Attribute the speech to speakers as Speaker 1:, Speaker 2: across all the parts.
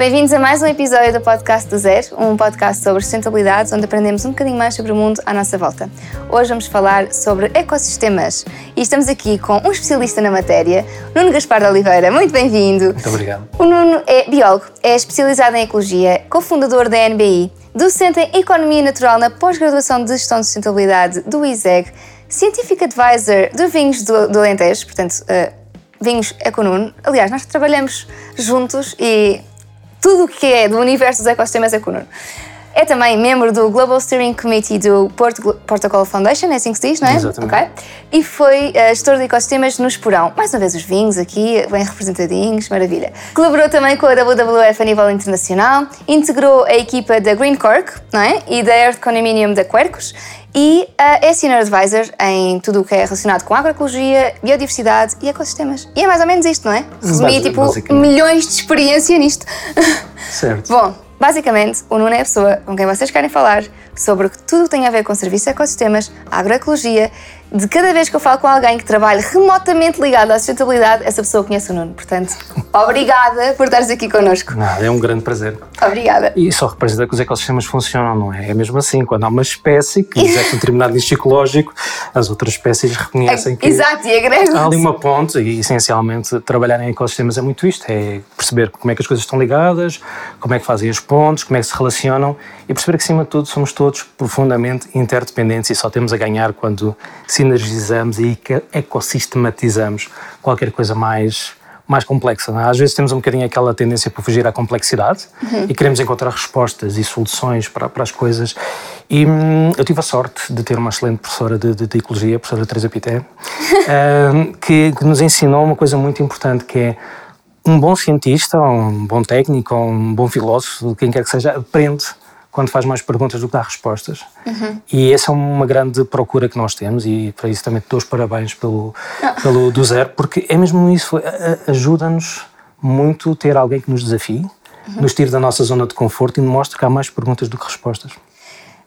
Speaker 1: Bem-vindos a mais um episódio do Podcast do Zero, um podcast sobre sustentabilidade, onde aprendemos um bocadinho mais sobre o mundo à nossa volta. Hoje vamos falar sobre ecossistemas e estamos aqui com um especialista na matéria, Nuno Gaspar de Oliveira. Muito bem-vindo.
Speaker 2: Muito obrigado.
Speaker 1: O Nuno é biólogo, é especializado em ecologia, cofundador da NBI, docente em Economia Natural na pós-graduação de Gestão de Sustentabilidade do ISEG, Scientific Advisor de Vinhos do, do Alentejo, portanto, uh, Vinhos Econuno. Aliás, nós trabalhamos juntos e tudo o que é do universo dos ecossistemas é Kuno. É também membro do Global Steering Committee do Protocol Foundation, é assim que se diz, não é?
Speaker 2: Exatamente.
Speaker 1: Okay. E foi uh, gestor de ecossistemas no Esporão. Mais uma vez os vinhos aqui, bem representadinhos, maravilha. Colaborou também com a WWF a nível internacional, integrou a equipa da Green Cork, não é? E da Earth Condominium da Quercus e uh, é Senior Advisor em tudo o que é relacionado com agroecologia, biodiversidade e ecossistemas. E é mais ou menos isto, não é? Resumi, tipo, milhões de experiência nisto.
Speaker 2: Certo.
Speaker 1: Bom, basicamente, o Nuno é a pessoa com quem vocês querem falar sobre tudo o que tem a ver com serviços de ecossistemas, agroecologia de cada vez que eu falo com alguém que trabalha remotamente ligado à sustentabilidade, essa pessoa conhece o Nuno. Portanto, obrigada por estares aqui connosco.
Speaker 2: Nada, é um grande prazer.
Speaker 1: Obrigada.
Speaker 2: E só representa que os ecossistemas funcionam, não é? É mesmo assim, quando há uma espécie que exerce um determinado nicho ecológico, as outras espécies reconhecem que.
Speaker 1: Exato, e agregam.
Speaker 2: Há ali uma ponte e, essencialmente, trabalhar em ecossistemas é muito isto: é perceber como é que as coisas estão ligadas, como é que fazem as pontes, como é que se relacionam e perceber que, acima de tudo, somos todos profundamente interdependentes e só temos a ganhar quando sinergizamos e ecossistematizamos qualquer coisa mais mais complexa. É? Às vezes temos um bocadinho aquela tendência para fugir à complexidade uhum. e queremos encontrar respostas e soluções para, para as coisas. E hum, eu tive a sorte de ter uma excelente professora de, de, de ecologia, a professora Teresa Pité, hum, que, que nos ensinou uma coisa muito importante que é um bom cientista, um bom técnico, um bom filósofo, quem quer que seja, aprende quando faz mais perguntas do que dá respostas. Uhum. E essa é uma grande procura que nós temos e para isso também te dou os parabéns pelo, ah. pelo do zero, porque é mesmo isso, ajuda-nos muito ter alguém que nos desafie, uhum. nos tire da nossa zona de conforto e nos mostre que há mais perguntas do que respostas.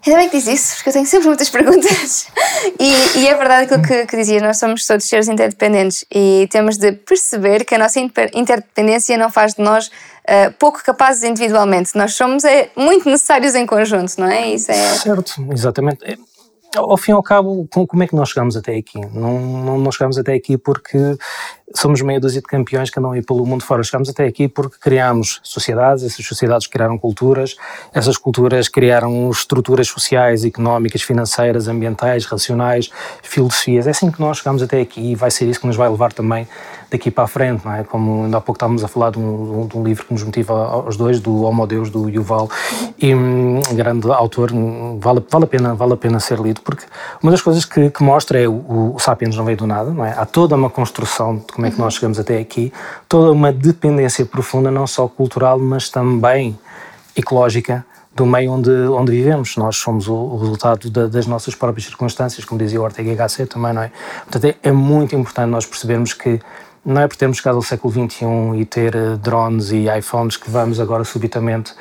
Speaker 1: Ainda bem que diz isso, porque eu tenho sempre muitas perguntas. E, e é verdade aquilo que, que dizia, nós somos todos seres interdependentes e temos de perceber que a nossa interdependência não faz de nós uh, pouco capazes individualmente. Nós somos é, muito necessários em conjunto, não é?
Speaker 2: Isso é... Certo, exatamente. É, ao fim e ao cabo, como é que nós chegamos até aqui? Não, não, não chegamos até aqui porque somos meia dúzia de campeões que andam aí pelo mundo fora. Chegamos até aqui porque criámos sociedades, essas sociedades criaram culturas, essas culturas criaram estruturas sociais, económicas, financeiras, ambientais, racionais, filosofias. É assim que nós chegamos até aqui e vai ser isso que nos vai levar também daqui para a frente, não é? Como ainda há pouco estávamos a falar de um, de um livro que nos motiva aos dois, do Homo Deus, do Yuval, e um grande autor, vale, vale, a pena, vale a pena ser lido, porque uma das coisas que, que mostra é o, o Sapiens não veio do nada, não é? Há toda uma construção de como é que nós chegamos até aqui, toda uma dependência profunda, não só cultural, mas também ecológica, do meio onde, onde vivemos. Nós somos o, o resultado da, das nossas próprias circunstâncias, como dizia o Ortega HC também, não é? Portanto, é, é muito importante nós percebermos que não é por termos chegado ao século XXI e ter uh, drones e iPhones que vamos agora subitamente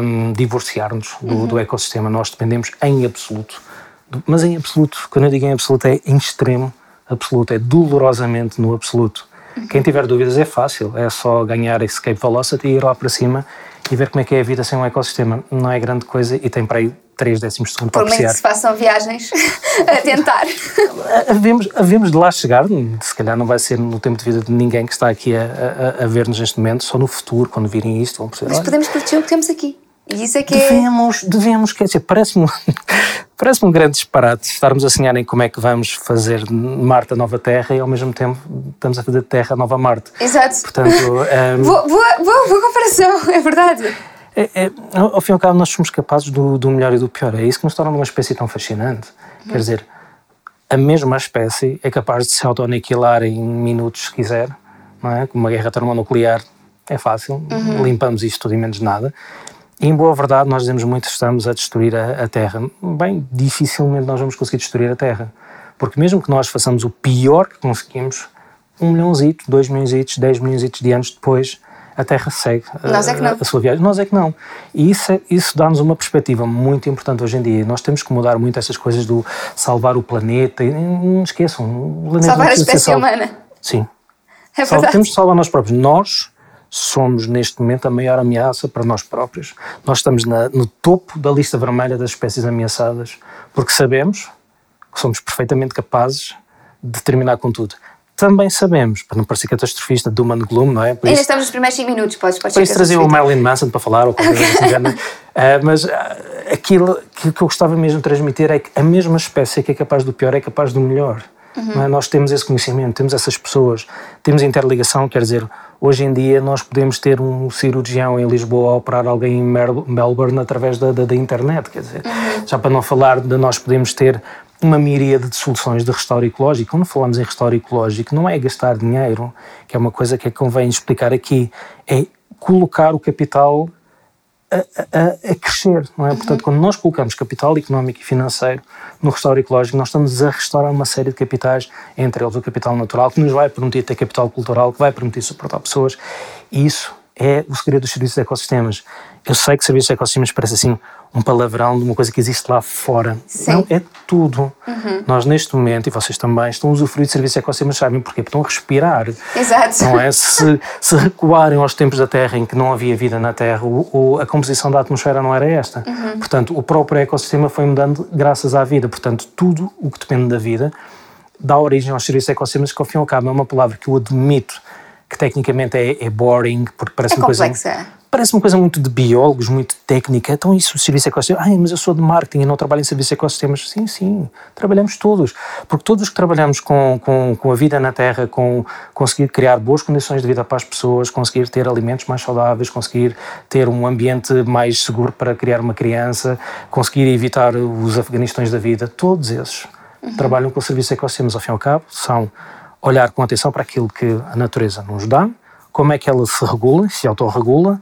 Speaker 2: um, divorciar-nos do, uhum. do, ecossistema. Nós dependemos em absoluto, mas em absoluto, quando eu digo em absoluto é em extremo absoluto, é dolorosamente no absoluto. Uhum. Quem tiver dúvidas é fácil, é só ganhar Escape Velocity e ir lá para cima e ver como é que é a vida sem um ecossistema. Não é grande coisa e tem para aí 3 décimos de segundo para apreciar.
Speaker 1: Por que se façam viagens a tentar.
Speaker 2: havemos, havemos de lá chegar, se calhar não vai ser no tempo de vida de ninguém que está aqui a, a, a ver-nos neste momento, só no futuro, quando virem isto, vão
Speaker 1: perceber. Mas podemos proteger o que temos aqui. E isso é que
Speaker 2: devemos,
Speaker 1: é...
Speaker 2: devemos, quer dizer, parece-me parece um grande disparate estarmos a sonhar em como é que vamos fazer Marte a nova Terra e ao mesmo tempo estamos a fazer Terra a nova Marte.
Speaker 1: Exato.
Speaker 2: Portanto, um...
Speaker 1: Ehm, boa, boa, boa, boa comparação, é verdade.
Speaker 2: É, é, ao fim e ao cabo, nós somos capazes do, do, melhor e do pior. É isso que nos torna uma espécie tão fascinante. Uhum. Quer dizer, a mesma espécie é capaz de se auto-aniquilar em minutos, se quiser, não é? Como uma guerra termonuclear é fácil, uhum. limpamos isto tudo e menos nada. Em boa verdade, nós dizemos muito que estamos a destruir a, a Terra. Bem, dificilmente nós vamos conseguir destruir a Terra. Porque mesmo que nós façamos o pior que conseguimos, um milhãozito, dois milhões, dez milhões de anos depois, a Terra segue
Speaker 1: Nós é que não.
Speaker 2: a sua viagem. Nós é que não. E isso, é, isso dá-nos uma perspectiva muito importante hoje em dia. Nós temos que mudar muito essas coisas do salvar o planeta. Não esqueçam.
Speaker 1: O planeta salvar a espécie humana.
Speaker 2: Sim.
Speaker 1: É verdade.
Speaker 2: Temos que salvar nós próprios. Nós somos neste momento a maior ameaça para nós próprios. Nós estamos na, no topo da lista vermelha das espécies ameaçadas, porque sabemos que somos perfeitamente capazes de terminar com tudo. Também sabemos, para não parecer catastrofista, do and gloom, não é?
Speaker 1: Por Ainda isso, estamos nos primeiros 5 minutos, podes, podes
Speaker 2: Por isso trazer o Marilyn Manson para falar, ou coisa assim, uh, mas uh, aquilo que, que eu gostava mesmo de transmitir é que a mesma espécie que é capaz do pior é capaz do melhor. Uhum. É? Nós temos esse conhecimento, temos essas pessoas, temos interligação, quer dizer, hoje em dia nós podemos ter um cirurgião em Lisboa a operar alguém em Melbourne através da, da, da internet, quer dizer, uhum. já para não falar de nós podemos ter uma miríade de soluções de restauro ecológico. Quando falamos em restauro ecológico, não é gastar dinheiro, que é uma coisa que é convém explicar aqui, é colocar o capital a, a, a crescer, não é? Uhum. Portanto, quando nós colocamos capital económico e financeiro no restauro ecológico, nós estamos a restaurar uma série de capitais, entre eles o capital natural, que nos vai permitir ter capital cultural, que vai permitir suportar pessoas, e isso é o segredo dos serviços de ecossistemas. Eu sei que serviços de ecossistemas parece assim um palavrão de uma coisa que existe lá fora. Sim. Não, é tudo. Uhum. Nós, neste momento, e vocês também, estão a usufruir de serviços de ecossistemas, sabem porquê? Porque estão a respirar.
Speaker 1: Exato.
Speaker 2: Não é? Se, se recuarem aos tempos da Terra em que não havia vida na Terra, o, o, a composição da atmosfera não era esta. Uhum. Portanto, o próprio ecossistema foi mudando graças à vida. Portanto, tudo o que depende da vida dá origem aos serviços de ecossistemas, que ao fim e ao cabo é uma palavra que eu admito que tecnicamente é, é boring, porque parece
Speaker 1: é
Speaker 2: uma
Speaker 1: complexa.
Speaker 2: coisa. Parece uma coisa muito de biólogos, muito técnica. Então, isso, serviço ecossistema. Ai, mas eu sou de marketing e não trabalho em serviços ecossistemas. Sim, sim, trabalhamos todos. Porque todos os que trabalhamos com, com, com a vida na Terra, com conseguir criar boas condições de vida para as pessoas, conseguir ter alimentos mais saudáveis, conseguir ter um ambiente mais seguro para criar uma criança, conseguir evitar os afeganistões da vida, todos esses uhum. trabalham com serviços ecossistemas. Ao fim e ao cabo, são olhar com atenção para aquilo que a natureza nos dá, como é que ela se regula, se autorregula,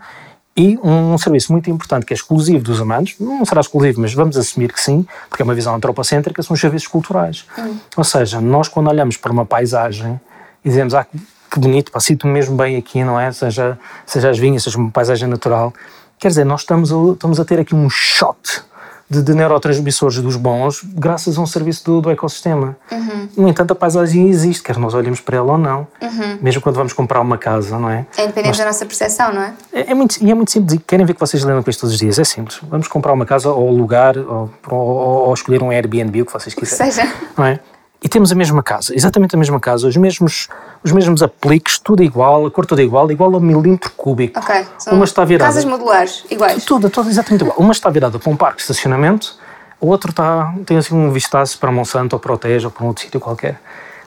Speaker 2: e um, serviço muito importante que é exclusivo dos humanos, não será exclusivo, mas vamos assumir que sim, porque é uma visão antropocêntrica, são os serviços culturais. Hum. Ou seja, nós quando olhamos para uma paisagem e dizemos, ah, que bonito, sinto-me mesmo bem aqui, não é? Seja, seja as vinhas, seja uma paisagem natural, quer dizer, nós estamos a, estamos a ter aqui um shot de, de, neurotransmissores dos bons graças a um serviço do, do ecossistema. Uhum. No entanto, a paisagem existe, quer nós olhemos para ela ou não. Uhum. Mesmo quando vamos comprar uma casa, não é?
Speaker 1: É independente Nós, da nossa percepção, não é?
Speaker 2: é? É, muito, e é muito simples. Querem ver que vocês lembram com isto todos os dias? É simples. Vamos comprar uma casa ou alugar ou, ou, ou escolher um Airbnb, o que vocês quiserem.
Speaker 1: Que seja.
Speaker 2: Não é? e temos a mesma casa, exatamente a mesma casa, os mesmos, os mesmos apliques, tudo igual, a cor toda igual, igual a milímetro cúbico.
Speaker 1: Ok. São Uma está virada. Casas modulares, iguais.
Speaker 2: Tudo, tudo exatamente igual. Uma está virada para um parque de estacionamento, o outro está, tem assim um vistaço para Monsanto ou para o Tejo ou para um outro sítio qualquer.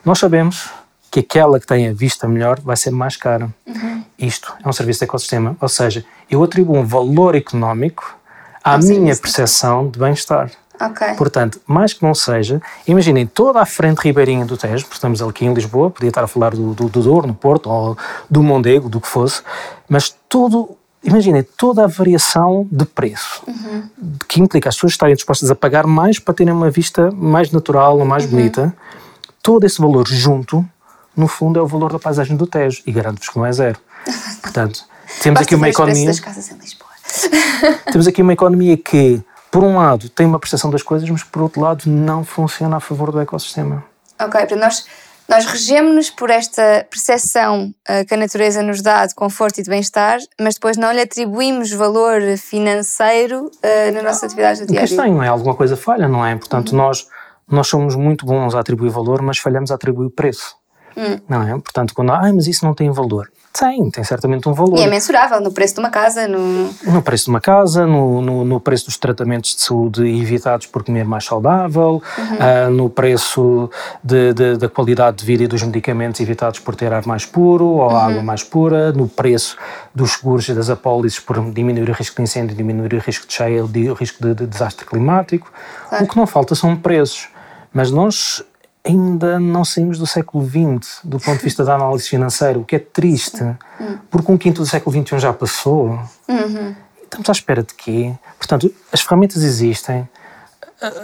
Speaker 2: Nós sabemos que aquela que tem a vista melhor vai ser mais cara. Uhum. Isto é um serviço de ecossistema, ou seja, eu atribuo um valor económico à minha percepção de bem-estar.
Speaker 1: Okay.
Speaker 2: Portanto, mais que não seja, imaginem toda a frente ribeirinha do Tejo, porque estamos aqui em Lisboa, podia estar a falar do, do, do Douro, no Porto, ou do Mondego, do que fosse, mas todo, imaginem toda a variação de preço, uhum. que implica as pessoas estarem dispostas a pagar mais para terem uma vista mais natural ou mais uhum. bonita, todo esse valor junto, no fundo, é o valor da paisagem do Tejo, e garanto-vos que não é zero. Portanto, temos aqui uma economia. temos aqui uma economia que por um lado, tem uma percepção das coisas, mas por outro lado, não funciona a favor do ecossistema.
Speaker 1: Ok, portanto, nós, nós regemos-nos por esta percepção uh, que a natureza nos dá de conforto e de bem-estar, mas depois não lhe atribuímos valor financeiro uh, na nossa atividade do dia a dia.
Speaker 2: não é? Alguma coisa falha, não é? Portanto, uhum. nós, nós somos muito bons a atribuir valor, mas falhamos a atribuir preço. Hum. Não é? Portanto, quando ah, mas isso não tem valor. Tem, tem certamente um valor.
Speaker 1: E é mensurável no preço de uma casa? No,
Speaker 2: no preço de uma casa, no, no, no preço dos tratamentos de saúde evitados por comer mais saudável, uhum. uh, no preço de, de, da qualidade de vida e dos medicamentos evitados por ter ar mais puro ou uhum. água mais pura, no preço dos seguros e das apólices por diminuir o risco de incêndio, diminuir o risco de cheia, o risco de, de desastre climático. Claro. O que não falta são preços. Mas nós ainda não saímos do século XX, do ponto de vista da análise financeira, o que é triste, uhum. porque um quinto do século XXI já passou. Uhum. Estamos à espera de quê? Portanto, as ferramentas existem,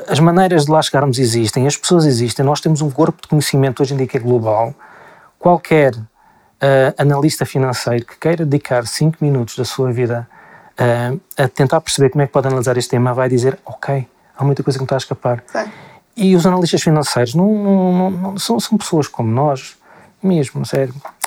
Speaker 2: as maneiras de lá chegarmos existem, as pessoas existem, nós temos um corpo de conhecimento hoje em dia que é global. Qualquer uh, analista financeiro que queira dedicar 5 minutos da sua vida uh, a tentar perceber como é que pode analisar este tema vai dizer: Ok, há muita coisa que me está a escapar. E os analistas financeiros não, não, não, são, são pessoas como nós Mesmo, sério.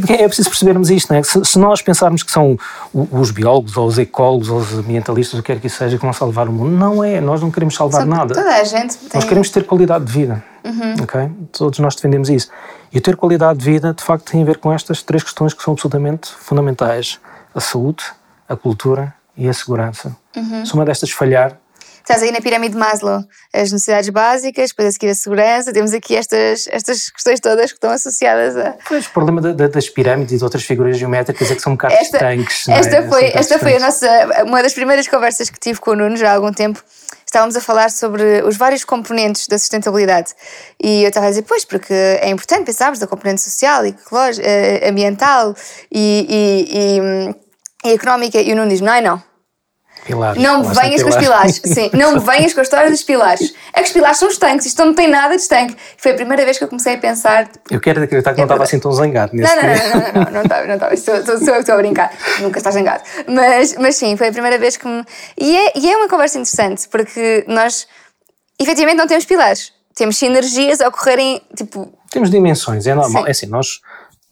Speaker 2: Porque, é preciso percebermos isto, não é? Se, se, nós pensarmos que são os biólogos, ou os ecólogos, ou os ambientalistas, o que quer que seja, que vão salvar o mundo, não é. Nós não queremos salvar
Speaker 1: Só
Speaker 2: nada.
Speaker 1: Toda a gente tem...
Speaker 2: Nós queremos ter qualidade de vida. Uhum. Ok? Todos nós defendemos isso. E ter qualidade de vida, de facto, tem a ver com estas três questões que são absolutamente fundamentais: a saúde, a cultura e a segurança. Uhum. Se uma destas falhar,
Speaker 1: Estás aí na pirâmide de Maslow, as necessidades básicas, depois a seguir a segurança, temos aqui estas, estas questões todas que estão associadas a.
Speaker 2: Pois, o problema da, da, das pirâmides e de outras figuras geométricas é que são um bocado
Speaker 1: esta,
Speaker 2: estanques.
Speaker 1: Esta,
Speaker 2: é?
Speaker 1: foi, esta foi a nossa, uma das primeiras conversas que tive com o Nuno já há algum tempo. Estávamos a falar sobre os vários componentes da sustentabilidade. E eu estava a dizer, pois, porque é importante pensarmos da componente social, ecológica, eh, ambiental e, e, e, hum, e económica. E o Nuno diz: não, não
Speaker 2: Pilares.
Speaker 1: Não me venhas com os pilares. Sim, não me venhas com a história dos pilares. É que os pilares são estanques, isto não tem nada de estanque. Foi a primeira vez que eu comecei a pensar.
Speaker 2: Eu quero acreditar que é não estava assim tão zangado nesse
Speaker 1: não, não, não, não, não, não, estava, não estava. Sou, sou, sou eu que estou a brincar. Nunca estás zangado. Mas, mas sim, foi a primeira vez que me. E é, e é uma conversa interessante, porque nós efetivamente não temos pilares. Temos sinergias a ocorrerem, tipo.
Speaker 2: Temos dimensões, é normal. É assim, nós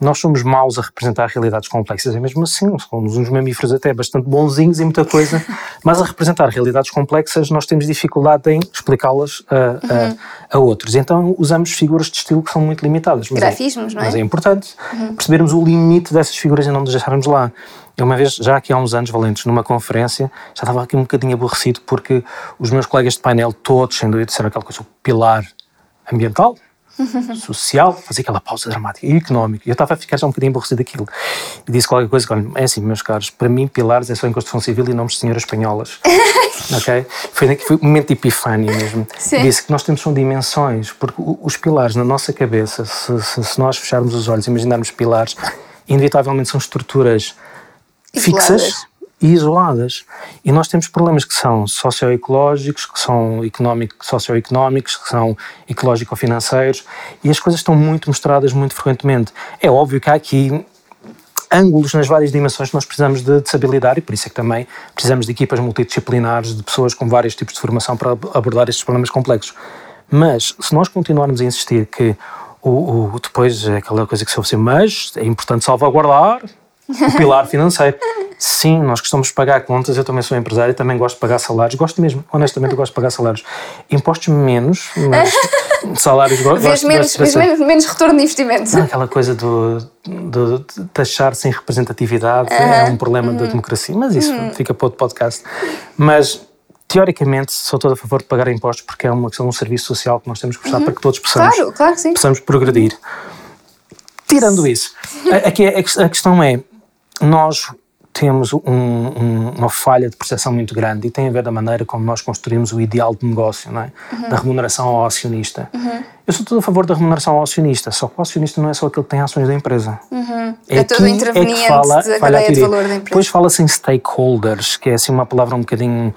Speaker 2: nós somos maus a representar realidades complexas, é mesmo assim, somos uns mamíferos até bastante bonzinhos e muita coisa, mas a representar realidades complexas nós temos dificuldade em explicá-las a, uhum. a, a, outros. Então usamos figuras de estilo que são muito limitadas.
Speaker 1: Mas é- Grafismos,
Speaker 2: é,
Speaker 1: não é?
Speaker 2: Mas é importante uhum. percebermos o limite dessas figuras e não nos deixarmos lá. Eu uma vez, já aqui há uns anos valentes, numa conferência, já estava aqui um bocadinho aborrecido porque os meus colegas de painel, todos, sem dúvida, disseram aquela coisa, o pilar ambiental, social, fazer aquela pausa dramática e económica. Eu estava a ficar já um bocadinho aborrecido daquilo. E disse qualquer coisa, olha, é assim, meus caros, para mim pilares é só em construção civil e nomes de senhoras espanholas. ok? Foi, foi um momento de epifânia mesmo. Sim. Disse que nós temos são dimensões, porque os pilares na nossa cabeça, se, se, se nós fecharmos os olhos e imaginarmos pilares, inevitavelmente são estruturas fixas e isoladas. E nós temos problemas que são socioecológicos, que são económico, socioeconómicos, que são ecológico-financeiros, e as coisas estão muito mostradas muito frequentemente. É óbvio que há aqui ângulos nas várias dimensões que nós precisamos de, de e por isso é que também precisamos de equipas multidisciplinares, de pessoas com vários tipos de formação para abordar estes problemas complexos. Mas se nós continuarmos a insistir que o, o depois é aquela coisa que se ouve mas é importante salvaguardar o pilar financeiro. Sim, nós gostamos de pagar contas, eu também sou empresário e também gosto de pagar salários, gosto mesmo, honestamente gosto de pagar salários. Impostos menos, mas salários gosto,
Speaker 1: menos, gosto menos, menos retorno de investimento.
Speaker 2: Não, aquela coisa do, do, de taxar sem representatividade uh -huh. é um problema uh -huh. da democracia, mas isso uh -huh. fica para outro podcast. Mas teoricamente sou todo a favor de pagar impostos porque é uma questão de um serviço social que nós temos que prestar para que todos possamos,
Speaker 1: claro, claro que
Speaker 2: possamos progredir. Tirando isso, aqui a, a questão é, nós temos um, um, uma falha de percepção muito grande e tem a ver da maneira como nós construímos o ideal de negócio, não é? Uhum. da remuneração ao acionista. Uhum. Eu sou todo a favor da remuneração ao acionista, só que o acionista não é só aquele que tem ações da empresa.
Speaker 1: Uhum. É, é todo interveniente é que fala, da cadeia de valor da empresa.
Speaker 2: Depois fala-se em stakeholders, que é assim uma palavra um bocadinho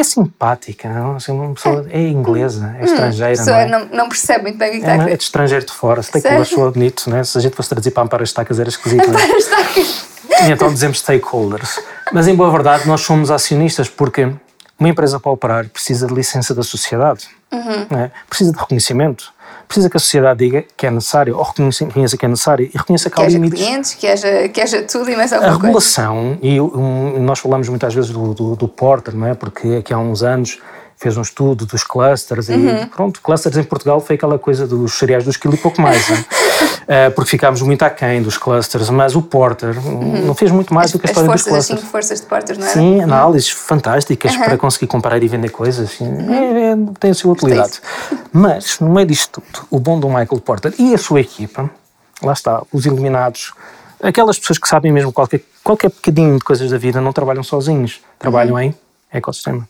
Speaker 2: é simpática, não? Assim, uma pessoa é, é inglesa, é hum, estrangeira. Não, é?
Speaker 1: não, não, percebe muito bem o que
Speaker 2: está é, é de estrangeiro de fora, stakeholders soa bonito, né? se a gente fosse traduzir para Amparo Estacas era esquisito.
Speaker 1: Amparo Estacas.
Speaker 2: E então dizemos stakeholders. Mas em boa verdade nós somos acionistas porque uma empresa para operar precisa de licença da sociedade, uhum. é? precisa de reconhecimento, precisa que a sociedade diga que é necessário, ou reconheça que é necessário e reconheça que,
Speaker 1: que
Speaker 2: há limites.
Speaker 1: clientes, que haja, que haja tudo e mais alguma
Speaker 2: A regulação, coisa. e um, nós falamos muitas vezes do, do, do Porter, não é? porque aqui há uns anos fez um estudo dos clusters uhum. e pronto, clusters em Portugal foi aquela coisa dos cereais dos quilo e pouco mais, uh, porque ficámos muito aquém dos clusters, mas o Porter uhum. não fez muito mais
Speaker 1: as,
Speaker 2: do que a história
Speaker 1: forças,
Speaker 2: dos clusters.
Speaker 1: As cinco forças de Porter, não é?
Speaker 2: Sim, análises uhum. fantásticas para conseguir comparar e vender coisas, uhum. é, é, tem a sua utilidade. Mas, no meio disto tudo, o bom do Michael Porter e a sua equipa, lá está, os iluminados, aquelas pessoas que sabem mesmo qualquer, qualquer bocadinho de coisas da vida, não trabalham sozinhos, trabalham uhum. em ecossistema.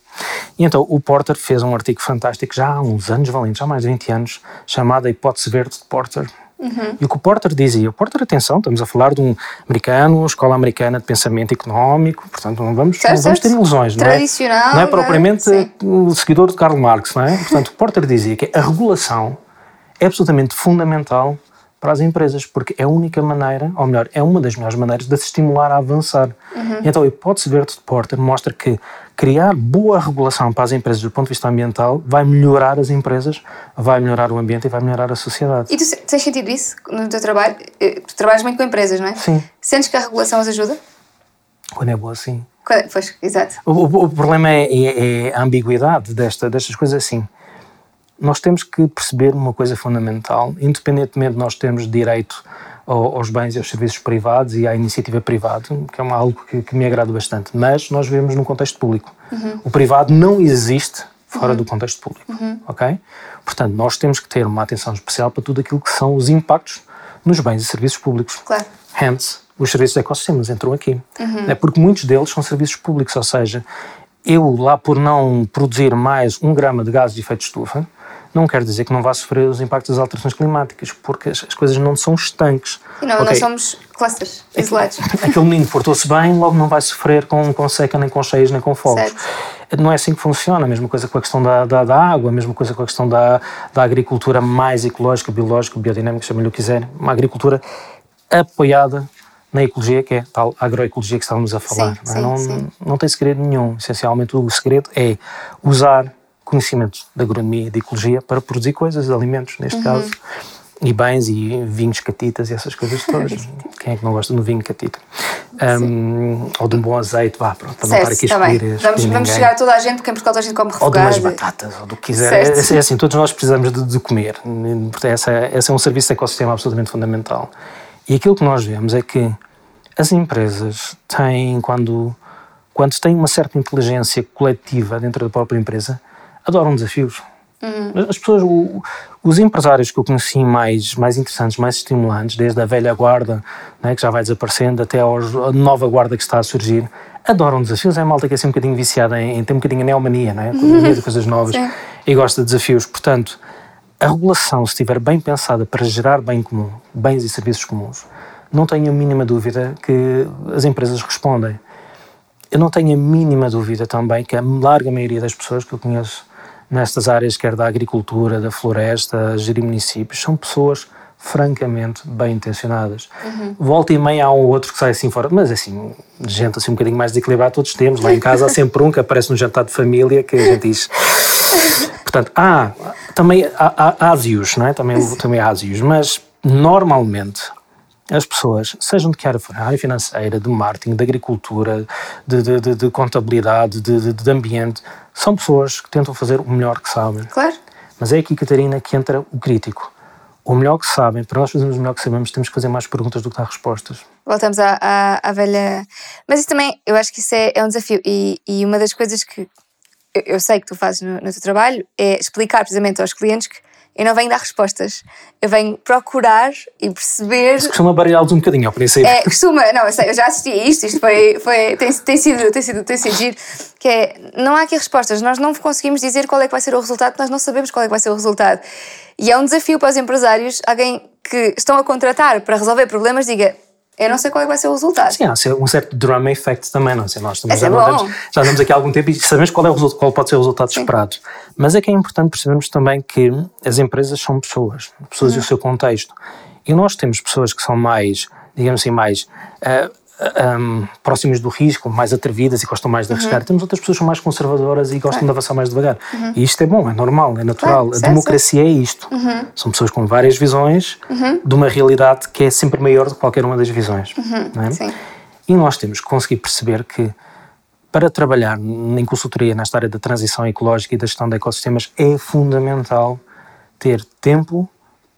Speaker 2: E então o Porter fez um artigo fantástico já há uns anos valentes, já há mais de 20 anos, chamado A Hipótese Verde de Porter. Uhum. E o que o Porter dizia, o Porter, atenção, estamos a falar de um americano, escola americana de pensamento económico, portanto não vamos, certo, não vamos ter ilusões, não é?
Speaker 1: Tradicional,
Speaker 2: não é propriamente o seguidor de Karl Marx, não é? Portanto, o Porter dizia que a regulação é absolutamente fundamental para as empresas, porque é a única maneira, ou melhor, é uma das melhores maneiras de se estimular a avançar. Uhum. Então, a hipótese verde de Porter mostra que criar boa regulação para as empresas do ponto de vista ambiental vai melhorar as empresas, vai melhorar o ambiente e vai melhorar a sociedade.
Speaker 1: E tu tens sentido isso no teu trabalho? Eh, tu trabalhas muito com empresas, não é?
Speaker 2: Sim.
Speaker 1: Sentes que a regulação as ajuda?
Speaker 2: Quando é boa, sim.
Speaker 1: Quando, pois, exato.
Speaker 2: O, o, o problema é, é, é, a ambiguidade desta, destas coisas assim. Nós temos que perceber uma coisa fundamental, independentemente de nós termos direito aos bens e aos serviços privados e à iniciativa privada, que é uma, algo que, que, me agrada bastante, mas nós vivemos num contexto público. Uhum. O privado não existe fora uhum. do contexto público, uhum. ok? Portanto, nós temos que ter uma atenção especial para tudo aquilo que são os impactos nos bens e serviços públicos.
Speaker 1: Claro.
Speaker 2: Hence, os serviços de ecossistemas entram aqui. Uhum. É porque muitos deles são serviços públicos, ou seja, eu lá por não produzir mais um grama de gases de efeito de estufa, não quer dizer que não vá sofrer os impactos das alterações climáticas, porque as, as coisas não são estanques.
Speaker 1: E não, okay. nós somos clusters isolados.
Speaker 2: Aquele menino portou-se bem, logo não vai sofrer com, com seca, nem com cheias, nem com fogos. Certo. Não é assim que funciona. A mesma coisa com a questão da, da, da, água, a mesma coisa com a questão da, da agricultura mais ecológica, biológica, biodinâmica, chame-lhe o que quiser. Uma agricultura apoiada na ecologia, que é tal agroecologia que estávamos a falar.
Speaker 1: Sim,
Speaker 2: não, é?
Speaker 1: sim,
Speaker 2: não,
Speaker 1: sim.
Speaker 2: não tem segredo nenhum. Essencialmente, o segredo é usar conhecimentos de agronomia e de ecologia para produzir coisas, alimentos, neste uhum. caso, e bens e vinhos catitas e essas coisas todas. Quem é que não gosta um vinho catita? Um, ou de um bom azeite, vá, pronto, para certo, não estar aqui a escolher.
Speaker 1: Vamos, vamos chegar a toda a gente, porque em Portugal toda a gente come refogado.
Speaker 2: Ou de umas batatas, ou do que quiser. É, é, assim, todos nós precisamos de, de comer. Esse é, esse é um serviço de ecossistema absolutamente fundamental. E aquilo que nós vemos é que as empresas têm, quando, quando têm uma certa inteligência coletiva dentro da própria empresa, adoram desafios. Uhum. As pessoas, o, os empresários que eu conheci mais, mais interessantes, mais estimulantes, desde a velha guarda, né, que já vai desaparecendo, até a nova guarda que está a surgir, adoram desafios. É a malta que é assim um bocadinho viciada em, tem um bocadinho a neomania, né, uhum. de coisas novas, Sim. e gosta de desafios. Portanto, a regulação, se estiver bem pensada para gerar bem comum, bens e serviços comuns, não tenho a mínima dúvida que as empresas respondem. Eu não tenho a mínima dúvida também que a larga maioria das pessoas que eu conheço nestas áreas, quer da agricultura, da floresta, gerir municípios, são pessoas francamente bem intencionadas. Uhum. Volta e meia há um outro que sai assim fora, mas assim, gente assim um bocadinho mais desequilibrada todos temos. Lá em casa há sempre um que aparece no jantar de família que a gente diz. Portanto, há também há, há ásios, não é? Também, também há ásios, mas normalmente as pessoas, sejam de que área for, área financeira, de marketing, de agricultura, de, de, de, de contabilidade, de, de, ambiente, são pessoas que tentam fazer o melhor que sabem.
Speaker 1: Claro.
Speaker 2: Mas é aqui, Catarina, que entra o crítico. O melhor que sabem, para nós fazermos o melhor que sabemos, temos que fazer mais perguntas do que dar respostas.
Speaker 1: Voltamos à, à, à velha. Mas isso também, eu acho que isso é, é um desafio. E, e uma das coisas que eu, eu sei que tu fazes no, no teu trabalho é explicar precisamente aos clientes que eu não venho dar respostas. Eu venho procurar e perceber. Isso
Speaker 2: costuma baralhá-los um bocadinho ao princípio.
Speaker 1: É, costuma, não, eu, sei, eu já assisti a isto, isto foi, foi, tem, tem, sido, tem, sido, tem sido giro, que é, não há aqui respostas, nós não conseguimos dizer qual é que vai ser o resultado, nós não sabemos qual é que vai ser o resultado. E é um desafio para os empresários, alguém que estão a contratar para resolver problemas, diga, eu não sei qual é vai ser o resultado.
Speaker 2: Sim, há um certo drama effect também, não sei, nós também
Speaker 1: já,
Speaker 2: é andamos, já andamos aqui há algum tempo e sabemos qual, é o, qual pode ser o resultado Sim. esperado. Mas é que é importante percebermos também que as empresas são pessoas, pessoas uhum. e o seu contexto. E nós temos pessoas que são mais, digamos assim, mais uh, um, próximas do risco, mais atrevidas e gostam mais de arriscar. Uhum. Temos outras pessoas que são mais conservadoras e gostam claro. de avançar mais devagar. Uhum. E isto é bom, é normal, é natural. Claro, a democracia é isto. Uhum. São pessoas com várias visões uhum. de uma realidade que é sempre maior do que qualquer uma das visões.
Speaker 1: Uhum.
Speaker 2: É? E nós temos que conseguir perceber que para trabalhar em consultoria nesta área da transição ecológica e da gestão de ecossistemas é fundamental ter tempo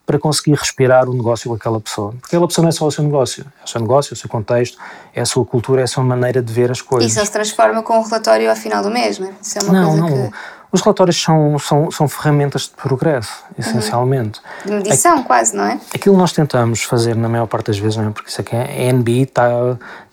Speaker 2: para conseguir respirar o negócio com aquela pessoa. Porque aquela pessoa não é só o seu negócio, é o seu negócio, é o seu contexto, é a sua cultura, é a sua maneira de ver as coisas.
Speaker 1: Isso não se transforma com um relatório ao final do mês, não é? Isso é uma
Speaker 2: não,
Speaker 1: coisa
Speaker 2: não.
Speaker 1: Que...
Speaker 2: Os relatórios são, são, são ferramentas de progresso, essencialmente.
Speaker 1: Uhum. De medição, quase, não é?
Speaker 2: Aquilo que nós tentamos fazer, na maior parte das vezes, não é? Porque isso aqui é a NBI, está,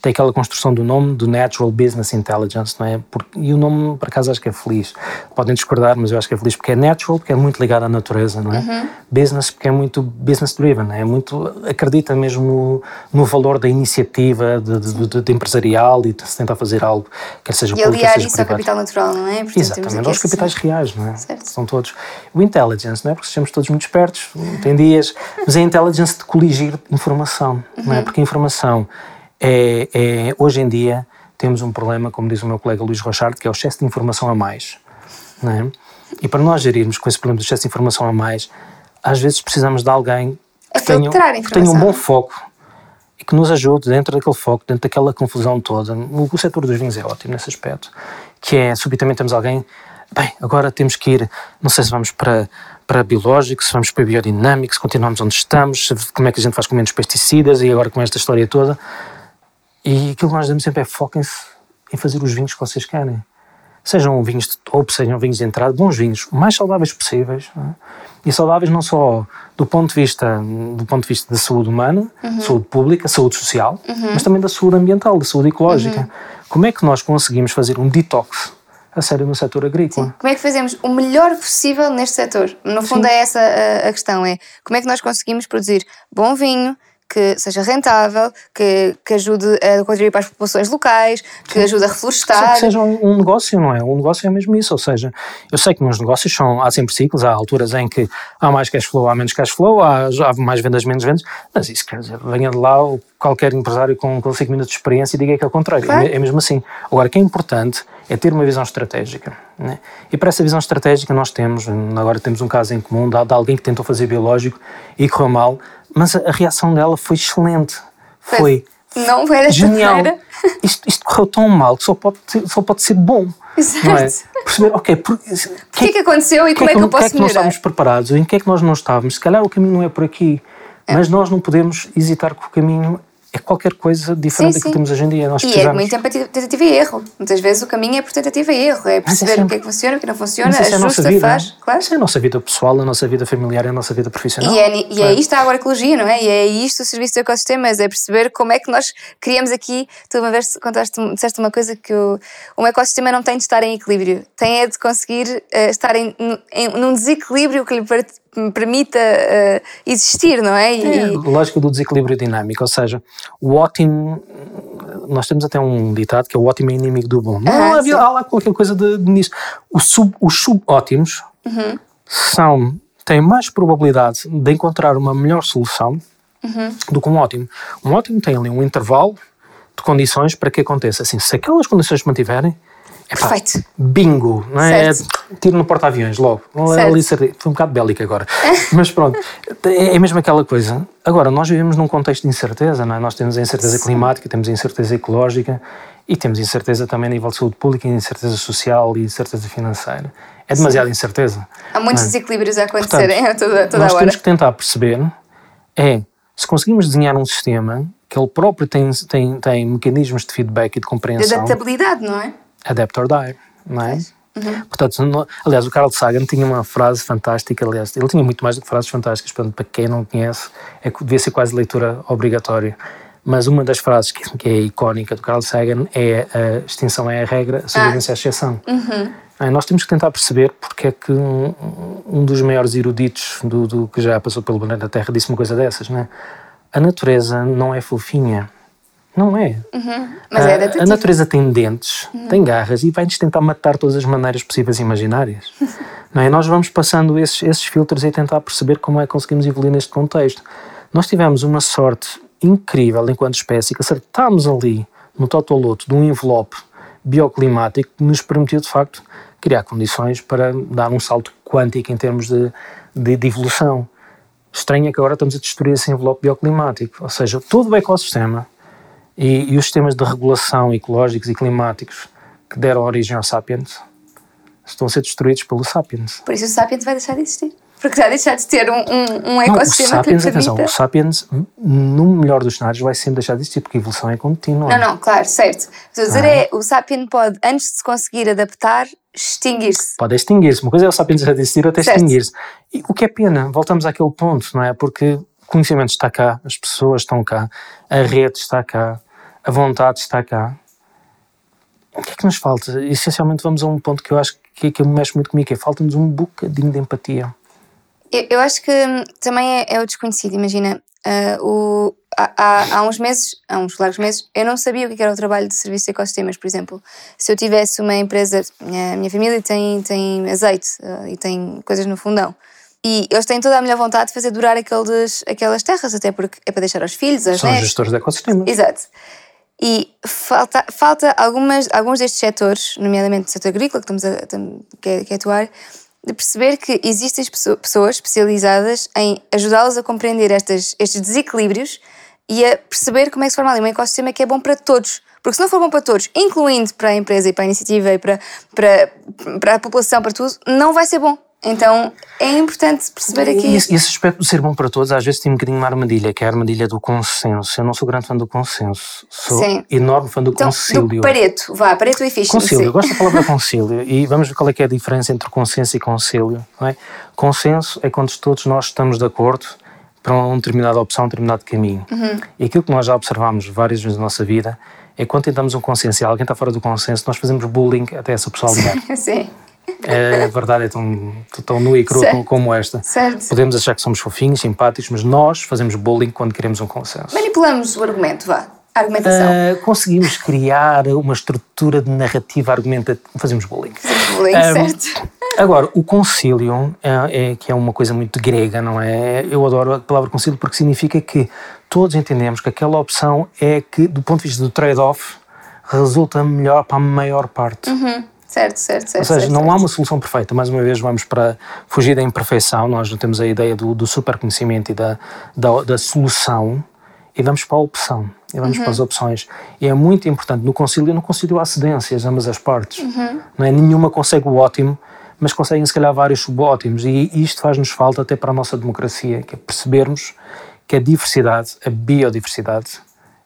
Speaker 2: tem aquela construção do nome do Natural Business Intelligence, não é? Porque, e o nome, por acaso, acho que é feliz. Podem discordar, mas eu acho que é feliz porque é natural, porque é muito ligado à natureza, não é? Uhum. Business, porque é muito business driven, é muito, acredita mesmo no, no valor da iniciativa de, de, de, de empresarial e de se tentar fazer algo, quer seja
Speaker 1: público, E aliar isso ao capital natural, não é?
Speaker 2: Portanto, Exatamente, aos capitais reais, não é?
Speaker 1: Certo.
Speaker 2: São todos. O intelligence, não é? Porque sejamos todos muito espertos, tem dias, mas é a intelligence de coligir informação, não é? Porque a informação é, é, hoje em dia, temos um problema, como diz o meu colega Luís Rochard, que é o excesso de informação a mais, não é? E para nós gerirmos com esse problema do excesso de informação a mais, às vezes precisamos de alguém que, tenha, que tenha um bom foco e que nos ajude dentro daquele foco, dentro daquela confusão toda. O, o setor dos vinhos é ótimo nesse aspecto, que é, subitamente temos alguém, bem, agora temos que ir, não sei se vamos para, para biológico, se vamos para biodinâmico, se continuamos onde estamos, como é que a gente faz com menos pesticidas e agora com esta história toda. E aquilo que nós dizemos sempre é foquem-se em fazer os vinhos que vocês querem. Sejam vinhos de topo, sejam vinhos de entrada, bons vinhos, o mais saudáveis possíveis. É? E saudáveis não só do ponto de vista, do ponto de vista da saúde humana, uhum. saúde pública, saúde social, uhum. mas também da saúde ambiental, da saúde ecológica. Uhum. Como é que nós conseguimos fazer um detox a sério no setor agrícola?
Speaker 1: Sim. Como é que fazemos o melhor possível neste setor? No fundo Sim. é essa a, a questão, é como é que nós conseguimos produzir bom vinho, que seja rentável, que, que ajude a contribuir para as populações locais, que Sim. ajude a reflorestar.
Speaker 2: Que seja um, negócio, não é? Um negócio é mesmo isso, ou seja, eu sei que nos negócios são, há sempre ciclos, há alturas em que há mais cash flow, há menos cash flow, há, há mais vendas, menos vendas, mas isso quer dizer, venha de lá qualquer empresário com, com 5 minutos de experiência e diga que é o contrário, claro. é, é mesmo assim. Agora, o que é importante é ter uma visão estratégica. Né? E para essa visão estratégica nós temos, agora temos um caso em comum de, de alguém que tentou fazer biológico e correu mal, mas a, reação dela foi excelente. Foi,
Speaker 1: foi não foi
Speaker 2: genial. Isto, isto, correu tão mal que só pode, ser, só pode ser bom.
Speaker 1: Exato. Não é?
Speaker 2: Perceber, ok, por,
Speaker 1: que, o que é que aconteceu e como é que, é que eu posso melhorar? que é que nós
Speaker 2: estávamos preparados? Em que é que nós não estávamos? Se calhar o caminho não é por aqui, é. mas nós não podemos hesitar que o caminho é qualquer coisa diferente sim, que temos hoje em dia. Nós
Speaker 1: e é muito tempo tentativa e erro. Muitas vezes o caminho é por tentativa e erro. É perceber é o que é que funciona, o que não funciona, ajusta, é a nossa vida, faz. Claro.
Speaker 2: Isso é a nossa vida pessoal, a nossa vida familiar, a nossa vida profissional.
Speaker 1: E é, e é isto a agroecologia, não é? E é isto o serviço de ecossistemas, é perceber como é que nós criamos aqui. Tu uma vez contaste, disseste uma coisa que o, um ecossistema não tem de estar em equilíbrio, tem é de conseguir uh, estar em, em, num desequilíbrio que lhe me permita uh, existir, não é?
Speaker 2: E... é? Lógica do desequilíbrio dinâmico, ou seja, o ótimo, nós temos até um ditado que é o ótimo é inimigo do bom. Não ah, havia, há lá qualquer coisa de, de nisso. Os, sub, os subótimos uhum. são, têm mais probabilidade de encontrar uma melhor solução uhum. do que um ótimo. Um ótimo tem ali um intervalo de condições para que aconteça. Assim, se aquelas condições se mantiverem, Epá, Perfeito. Bingo, não é? Tiro no porta-aviões logo. Ali, foi um bocado bélico agora. Mas pronto, é, é mesmo aquela coisa. Agora, nós vivemos num contexto de incerteza, não é? Nós temos a incerteza Sim. climática, temos a incerteza ecológica e temos incerteza também a nível de saúde pública, incerteza social e incerteza financeira. É demasiada incerteza.
Speaker 1: Há muitos é? desequilíbrios a acontecerem Portanto, toda, toda
Speaker 2: nós
Speaker 1: a hora.
Speaker 2: temos que tentar perceber é, se conseguimos desenhar um sistema que ele próprio tem, tem, tem mecanismos de feedback e de compreensão.
Speaker 1: De adaptabilidade, não é?
Speaker 2: Adapt or die, não é? Uhum. Portanto, aliás, o Carl Sagan tinha uma frase fantástica, aliás, ele tinha muito mais do que frases fantásticas, portanto, para quem não conhece, é, devia ser quase leitura obrigatória. Mas uma das frases que, que é icónica do Carl Sagan é a extinção é a regra, a sobrevivência ah. é a exceção. Uhum. É, nós temos que tentar perceber porque é que um, um dos maiores eruditos do, do, que já passou pelo planeta Terra disse uma coisa dessas, não é? A natureza não é fofinha. Não é.
Speaker 1: Uhum. Mas é
Speaker 2: a, a natureza tem dentes, uhum. tem garras e vai-nos tentar matar de todas as maneiras possíveis e imaginárias. não é? Nós vamos passando esses, esses filtros e tentar perceber como é que conseguimos evoluir neste contexto. Nós tivemos uma sorte incrível enquanto espécie que acertámos ali no totoloto de um envelope bioclimático que nos permitiu de facto criar condições para dar um salto quântico em termos de, de, de evolução. Estranho é que agora estamos a destruir esse envelope bioclimático, ou seja, todo o ecossistema e, e, os sistemas de regulação ecológicos e climáticos que deram origem ao Sapiens estão a ser destruídos pelo Sapiens.
Speaker 1: Por isso o Sapiens vai deixar de existir. Porque vai deixar de ter um, um, um ecossistema não, o Sapiens, que permita...
Speaker 2: o Sapiens, no melhor dos cenários, vai sempre deixar de existir, porque a evolução é contínua.
Speaker 1: Não, não, claro, certo. Estou a dizer ah. é, o Sapiens pode, antes de se conseguir adaptar, extinguir-se.
Speaker 2: Pode extinguir-se. Uma coisa é o Sapiens deixar de existir, outra é extinguir-se. O que é pena, voltamos àquele ponto, não é? Porque o conhecimento está cá, as pessoas estão cá, a rede está cá, a vontade está cá. O que é que nos falta? Essencialmente vamos a um ponto que eu acho que, que mexe muito comigo, que é falta-nos um bocadinho de empatia.
Speaker 1: Eu, eu acho que também é, é, o desconhecido, imagina. Uh, o, há, há, uns meses, há uns largos meses, eu não sabia o que era o trabalho de serviço de ecossistemas, por exemplo. Se eu tivesse uma empresa, a minha família tem, tem azeite uh, e tem coisas no fundão. E eles têm toda a melhor vontade de fazer durar aqueles, aquelas terras, até porque é para deixar aos filhos, aos
Speaker 2: São netos. gestores de ecossistemas.
Speaker 1: Exato. E falta, falta algumas, alguns destes setores, nomeadamente o setor agrícola, que estamos a, que é, que é atuar, de perceber que existem pessoas especializadas em ajudá-los a compreender estas, estes desequilíbrios e a perceber como é que se forma ali um ecossistema que é bom para todos. Porque se não for bom para todos, incluindo para a empresa e para a iniciativa e para, para, para a população, para tudo, não vai ser bom. Então é importante perceber aqui.
Speaker 2: E esse, esse aspecto de ser bom para todos, às vezes tem um bocadinho uma armadilha, que é a armadilha do consenso. Eu não sou grande fã do consenso, sou sim. enorme fã do então, concílio.
Speaker 1: Do pareto, vá, pareto e fixe.
Speaker 2: Concílio, eu gosto da palavra concílio. E vamos ver qual é que é a diferença entre consenso e concílio. Não é? Consenso é quando todos nós estamos de acordo para uma determinada opção, um determinado caminho. Uhum. E aquilo que nós já observamos várias vezes na nossa vida é quando tentamos um consenso e alguém está fora do consenso, nós fazemos bullying até essa pessoa aliar.
Speaker 1: Sim.
Speaker 2: É, a verdade é tão, tão nua e crua como, como esta.
Speaker 1: Certo.
Speaker 2: Podemos achar que somos fofinhos, simpáticos, mas nós fazemos bullying quando queremos um consenso.
Speaker 1: Manipulamos o argumento, vá. A argumentação. Uh,
Speaker 2: conseguimos criar uma estrutura de narrativa argumentativa. Fazemos bullying.
Speaker 1: Fazemos bullying, um, certo.
Speaker 2: Agora, o concílio, é, é, que é uma coisa muito grega, não é? Eu adoro a palavra concílio porque significa que todos entendemos que aquela opção é que, do ponto de vista do trade-off, resulta melhor para a maior parte.
Speaker 1: Uhum. Certo, certo, certo.
Speaker 2: Ou seja,
Speaker 1: certo,
Speaker 2: não
Speaker 1: certo.
Speaker 2: há uma solução perfeita. Mais uma vez, vamos para fugir da imperfeição. Nós não temos a ideia do, do superconhecimento e da, da, da, solução e vamos para a opção. E vamos uhum. para as opções. E é muito importante. No concílio, no concílio há cedências, ambas as partes.
Speaker 1: Uhum.
Speaker 2: Não é? Nenhuma consegue o ótimo, mas conseguem, se calhar, vários subótimos. E isto faz-nos falta até para a nossa democracia, que é percebermos que a diversidade, a biodiversidade,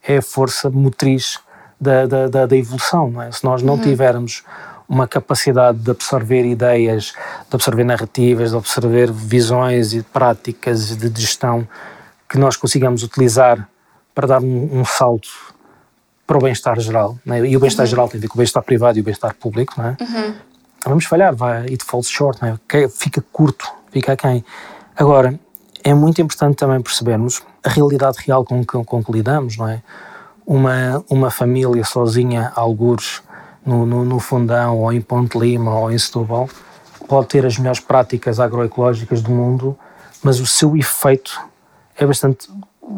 Speaker 2: é a força motriz da, da, da, da evolução. Não é? Se nós não uhum. tivermos uma capacidade de absorver ideias, de absorver narrativas, de absorver visões e práticas de gestão que nós consigamos utilizar para dar um, um salto para o bem-estar geral. Né? E o bem-estar uhum. geral tem a ver com o bem-estar privado e o bem-estar público. Não é?
Speaker 1: Uhum.
Speaker 2: Vamos falhar, vai, it falls short, não é? fica curto, fica quem. Agora, é muito importante também percebermos a realidade real com que, com que lidamos, não é? Uma, uma família sozinha, algures, no, no, no Fundão, ou em Ponte Lima, ou em Setúbal, pode ter as melhores práticas agroecológicas do mundo, mas o seu efeito é bastante,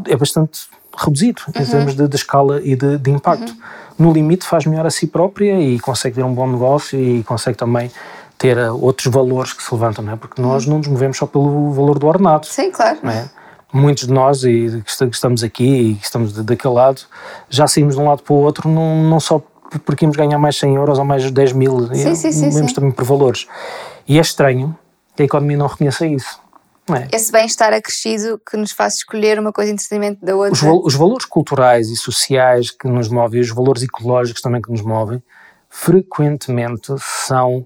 Speaker 2: é bastante reduzido uhum. em termos de, de, escala e de, de impacto. Uhum. No limite faz melhor a si própria e consegue ter um bom negócio e consegue também ter uh, outros valores que se levantam, não é? Porque nós uhum. não nos movemos só pelo valor do ordenado.
Speaker 1: Sim, claro.
Speaker 2: É? Muitos de nós, e que estamos aqui e que estamos daquele lado, já saímos de um lado para o outro, não, não só porque íamos ganhar mais 100 euros ou mais 10 mil,
Speaker 1: sim, sim, sim,
Speaker 2: sim. também por valores. E é estranho que a economia não reconheça isso. É?
Speaker 1: Esse bem-estar acrescido que nos faz escolher uma coisa em detrimento da outra.
Speaker 2: Os, os, valores culturais e sociais que nos movem, os valores ecológicos também que nos movem, frequentemente são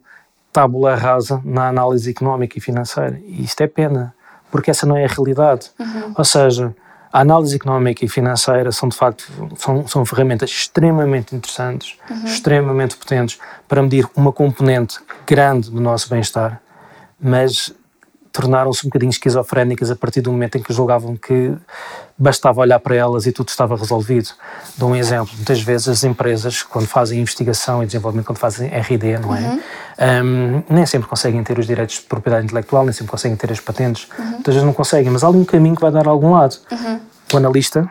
Speaker 2: tábula rasa na análise económica e financeira. E isto é pena, porque essa não é a realidade.
Speaker 1: Uhum.
Speaker 2: Ou seja, a análise económica e financeira são, de facto, são, são ferramentas extremamente interessantes, uhum. extremamente potentes para medir uma componente grande do nosso bem-estar, mas tornaram-se um bocadinho esquizofrénicas a partir do momento em que julgavam que bastava olhar para elas e tudo estava resolvido. Dou um exemplo. Muitas vezes as empresas, quando fazem investigação e desenvolvimento, quando fazem R&D, não é? Uhum. Um, nem sempre conseguem ter os direitos de propriedade intelectual, nem sempre conseguem ter as patentes. Uhum. Muitas vezes não conseguem, mas há algum caminho que vai dar a algum lado.
Speaker 1: Uhum.
Speaker 2: O analista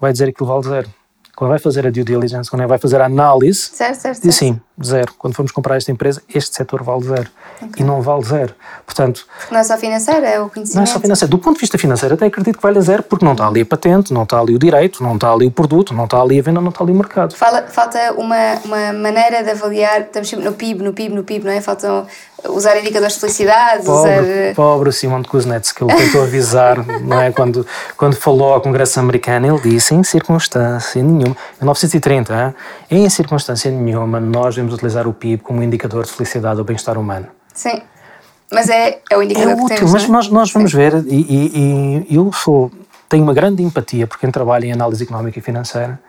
Speaker 2: vai dizer aquilo vale zero quando vai fazer a due diligence, quando vai fazer a análise,
Speaker 1: certo, certo,
Speaker 2: diz sim, zero. Quando formos comprar esta empresa, este setor vale zero. Okay. E não vale zero. Portanto.
Speaker 1: Porque não é só financeiro, é o conhecimento.
Speaker 2: Não é só financeiro. Do ponto de vista financeiro, até acredito que vale zero, porque não está ali a patente, não está ali o direito, não está ali o produto, não está ali a venda, não está ali o mercado.
Speaker 1: Fala, falta uma, uma maneira de avaliar, estamos sempre no PIB, no PIB, no PIB, não é? Faltam usar indicadores de felicidade,
Speaker 2: pobre,
Speaker 1: usar... Eh,
Speaker 2: pobre Simon Kuznets, que ele tentou avisar, não é? Quando, quando falou ao Congresso americano, ele disse, em circunstância nenhuma, em 1930, em circunstância nenhuma, nós devemos utilizar o PIB como indicador de felicidade ou bem-estar humano.
Speaker 1: Sim, mas é, é o indicador
Speaker 2: é
Speaker 1: que
Speaker 2: útil,
Speaker 1: temos,
Speaker 2: mas
Speaker 1: é?
Speaker 2: nós, nós vamos Sim. ver, e, e, e eu sou, tenho uma grande empatia por quem trabalha em análise económica e financeira,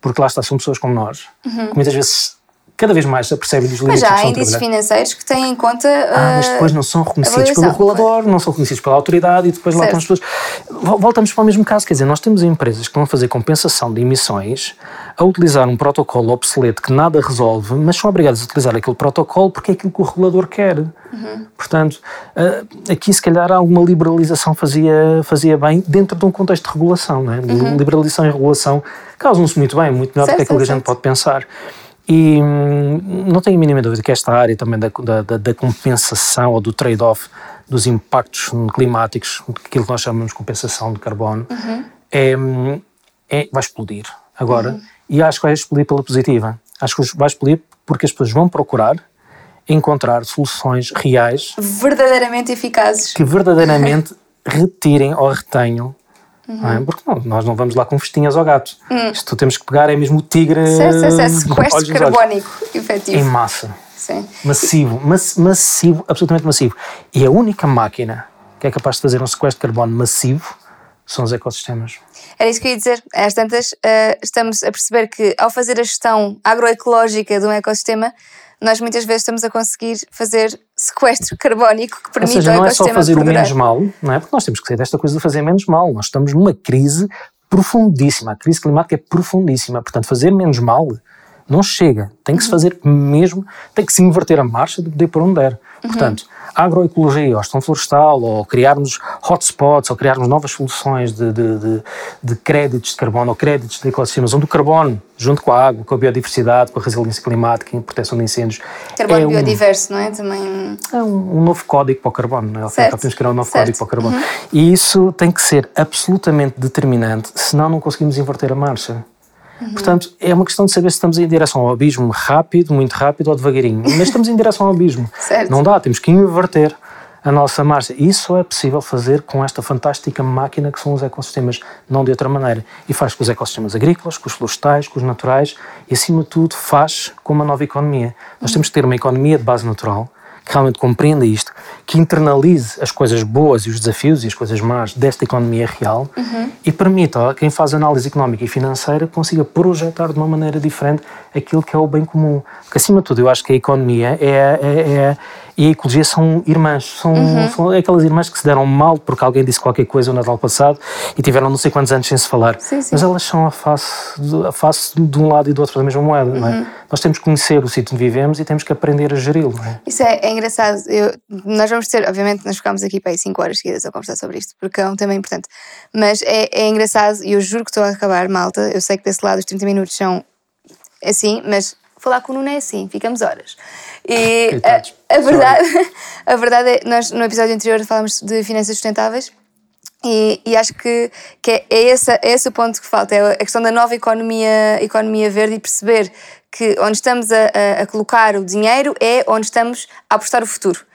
Speaker 2: porque lá está, são pessoas como nós,
Speaker 1: uhum.
Speaker 2: que muitas vezes cada vez mais se apercebem dos
Speaker 1: Mas
Speaker 2: limites que
Speaker 1: há índices financeiros que têm em conta.
Speaker 2: Ah, mas
Speaker 1: uh,
Speaker 2: depois não são reconhecidos pelo regulador, não são reconhecidos pela autoridade e depois lá
Speaker 1: Certo.
Speaker 2: estão as pessoas. Vol- Voltamos para o mesmo caso, quer dizer, nós temos empresas que a fazer compensação de emissões a utilizar um protocolo obsoleto que nada resolve, mas são obrigadas a utilizar aquele protocolo porque é aquilo que o regulador quer. Portanto, ah, aqui se calhar alguma liberalização fazia, fazia bem dentro de um contexto de regulação, não é? Liberalização e regulação causam-se muito bem, muito melhor do
Speaker 1: Certo,
Speaker 2: que aquilo que a
Speaker 1: certo,
Speaker 2: gente pode pensar. E hum, não tenho a mínima dúvida que esta área também da, da, da- compensação ou do trade-off dos impactos climáticos, aquilo que nós chamamos de compensação de carbono, é, hum, é- vai explodir agora. E acho que vai explodir pela positiva. Acho que vai explodir porque as pessoas vão procurar encontrar soluções reais
Speaker 1: verdadeiramente eficazes.
Speaker 2: que verdadeiramente retirem ou retenham. Não é? Porque não, nós não vamos lá com festinhas ao gato. Isto temos que pegar, é mesmo o tigre.
Speaker 1: Certo, certo, certo.
Speaker 2: olhos
Speaker 1: Sequestro carbónico
Speaker 2: Em
Speaker 1: efetivo.
Speaker 2: massa.
Speaker 1: Sim.
Speaker 2: Massivo. Mass- massivo, absolutamente massivo. E a única máquina que é capaz de fazer um sequestro de carbono massivo são os ecossistemas.
Speaker 1: Era isso que eu ia dizer. Às tantas, eh, estamos a perceber que ao fazer a gestão agroecológica de um ecossistema, nós muitas vezes estamos a conseguir fazer sequestro carbónico que
Speaker 2: Ou
Speaker 1: permite
Speaker 2: seja,
Speaker 1: ao
Speaker 2: não é só fazer o menos mal, não é? Porque nós temos que sair desta coisa de fazer menos mal. Nós estamos numa crise profundíssima. A crise climática é profundíssima. Portanto, fazer menos mal não chega. Tem que se fazer mesmo, tem que se inverter a marcha de poder por onde der. Portanto, a agroecologia, ou gestão florestal, ou criarmos hotspots, ou criarmos novas soluções de, de, de, de créditos de carbono, ou créditos de ecossistemas, onde o carbono, junto com a água, com a biodiversidade, com a resiliência climática e proteção de incêndios,
Speaker 1: Carbono
Speaker 2: é um-
Speaker 1: biodiverso, não é? Também.
Speaker 2: é um, um novo código para o carbono, não é?
Speaker 1: Certo,
Speaker 2: temos que criar um novo
Speaker 1: certo.
Speaker 2: código para o carbono. E isso tem que ser absolutamente determinante, senão não conseguimos inverter a marcha.
Speaker 1: Uhum.
Speaker 2: Portanto, é uma questão de saber se estamos em direção ao abismo rápido, muito rápido ou devagarinho. Mas estamos em direção ao abismo. Não dá, temos que inverter a nossa marcha. Isso é possível fazer com esta fantástica máquina que são os ecossistemas, não de outra maneira. E faz com os ecossistemas agrícolas, com os florestais, com os naturais e, acima de tudo, faz com uma nova economia. Nós temos que ter uma economia de base natural que realmente compreenda isto, que internalize as coisas boas e os desafios e as coisas más desta economia real e permita a quem faz análise económica e financeira consiga projetar de uma maneira diferente aquilo que é o bem comum. Porque, acima de tudo, eu acho que a economia é, é, é- e a ecologia são irmãs. São, são aquelas irmãs que se deram mal porque alguém disse qualquer coisa no Natal passado e tiveram não sei quantos anos sem se falar.
Speaker 1: Sim, sim.
Speaker 2: Mas elas são a face, de- a face de um lado e do outro da mesma moeda. Não é? Nós temos que conhecer o sítio onde vivemos e temos que aprender a geri-lo. não é?
Speaker 1: Isso é, é engraçado. Eu- nós vamos ter, obviamente, nós ficámos aqui para aí 5 horas seguidas a conversar sobre isto, porque é um tema importante. Mas é, é engraçado e eu juro que estou a acabar, malta. Eu sei que desse lado os 30 minutos são assim, mas falar com o Nuno é assim, ficamos horas. E
Speaker 2: Coitados.
Speaker 1: a, a verdade, a verdade é, nós no episódio anterior falámos de finanças sustentáveis. E, e acho que, que é, é, esse, é esse o ponto que falta, é a questão da nova economia, economia verde e perceber que onde estamos a, a- a colocar o dinheiro é onde estamos a apostar o futuro.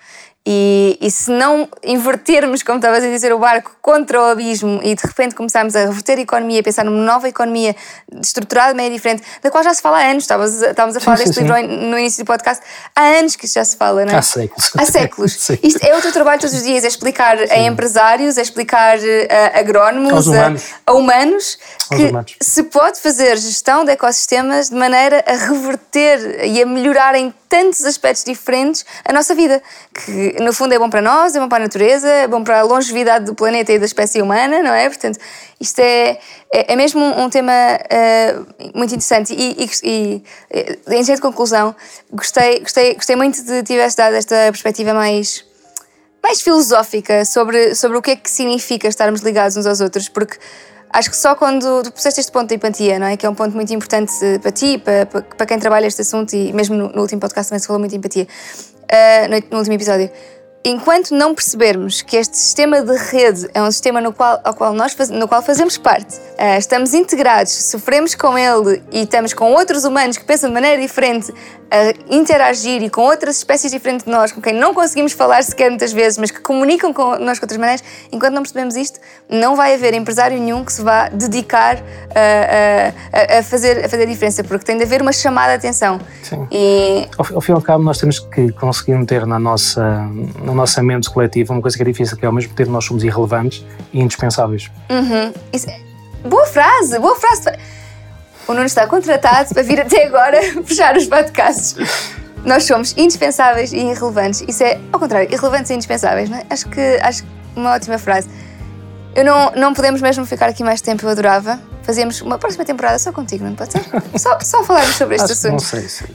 Speaker 1: E, e se não invertermos, como estavas a dizer, o barco contra o abismo e de repente começarmos a reverter a economia, a pensar numa nova economia estruturada, meio diferente, da qual já se fala há anos, estávamos, a- estávamos a falar
Speaker 2: sim,
Speaker 1: deste
Speaker 2: sim.
Speaker 1: livro no início do podcast, há anos que isto já se fala, não é?
Speaker 2: Há séculos.
Speaker 1: Há séculos.
Speaker 2: Sim.
Speaker 1: Isto é o teu trabalho todos os dias, é explicar a empresários, é explicar eh, a agrónomos,
Speaker 2: Aos
Speaker 1: a-
Speaker 2: humanos.
Speaker 1: a, humanos,
Speaker 2: Aos
Speaker 1: que
Speaker 2: humanos.
Speaker 1: se pode fazer gestão de ecossistemas de maneira a reverter e a melhorar em tantos aspectos diferentes a nossa vida, que no fundo é bom para nós, é bom para a natureza, é bom para a longevidade do planeta e da espécie humana, não é? Portanto, isto é, é, é mesmo um, um tema eh, muito interessante e, e, e, eh, em jeito de conclusão, gostei, gostei, gostei muito de tivesse dado esta perspectiva mais mais filosófica sobre, sobre o que é que significa estarmos ligados uns aos outros, porque acho que só quando tu puseste este ponto da empatia, não é? Que é um ponto muito importante eh, para ti, para, para quem trabalha este assunto, e mesmo no, no último podcast também se falou muito de empatia, no, no último episódio. Enquanto não percebermos que este sistema de rede é um sistema no qual, ao qual nós faz- no qual fazemos parte, eh, estamos integrados, sofremos com ele e estamos com outros humanos que pensam de maneira diferente a interagir e com outras espécies diferentes de nós, com quem não conseguimos falar sequer muitas vezes, mas que comunicam com nós de outras maneiras, enquanto não percebemos isto, não vai haver empresário nenhum que se vá dedicar a, a- a fazer, a fazer a diferença, porque tem de haver uma chamada de atenção.
Speaker 2: Sim.
Speaker 1: E
Speaker 2: Ao, ao fim e ao cabo, nós temos que conseguir meter na nossa, na nossa mente coletiva uma coisa que é difícil, que é ao mesmo tempo nós somos irrelevantes e indispensáveis.
Speaker 1: Isso é- Boa frase, boa frase. O Nuno está contratado para vir até agora fechar os podcasts. Nós somos indispensáveis e irrelevantes. Isso é, ao contrário, irrelevantes e indispensáveis, não é? Acho que, acho uma ótima frase. Eu não, não podemos mesmo ficar aqui mais tempo, eu adorava. Fazíamos uma próxima temporada só contigo, não pode ser? Só, só falarmos sobre este assunto.
Speaker 2: Não sei se.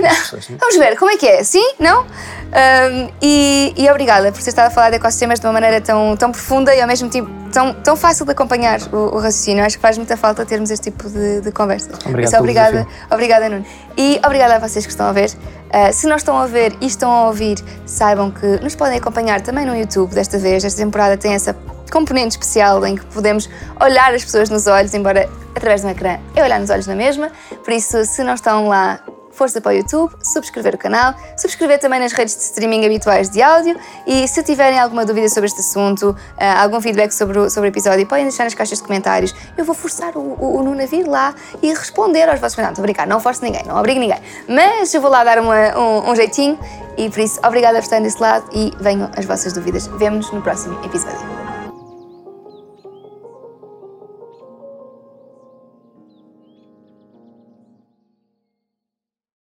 Speaker 1: Vamos ver, como é que é? Sim? Não? Um, e, e, obrigada por ter estado a falar de ecossistemas de uma maneira tão, tão profunda e ao mesmo tempo tão, tão fácil de acompanhar o, o raciocínio. Acho que faz muita falta termos este tipo de, de conversa.
Speaker 2: Obrigado.
Speaker 1: Obrigada, obrigada, Nuno. E obrigada a vocês que estão a ver. Uh, se não estão a ver e estão a ouvir, saibam que nos podem acompanhar também no YouTube desta vez. Esta temporada tem essa componente especial em que podemos olhar as pessoas nos olhos, embora através de um ecrã é olhar nos olhos na mesma. Por isso, se não estão lá, força para o YouTube, subscrever o canal, subscrever também nas redes de streaming habituais de áudio e se tiverem alguma dúvida sobre este assunto, uh, algum feedback sobre o, sobre o episódio, podem deixar nas caixas de comentários. Eu vou forçar o, o, o Nuno a vir lá e responder aos vossos comentários. A brincar, não forço ninguém, não obrigo ninguém. Mas eu vou lá dar uma, um, um jeitinho e por isso, obrigada por estar desse lado e venham as vossas dúvidas. Vemo-nos no próximo episódio.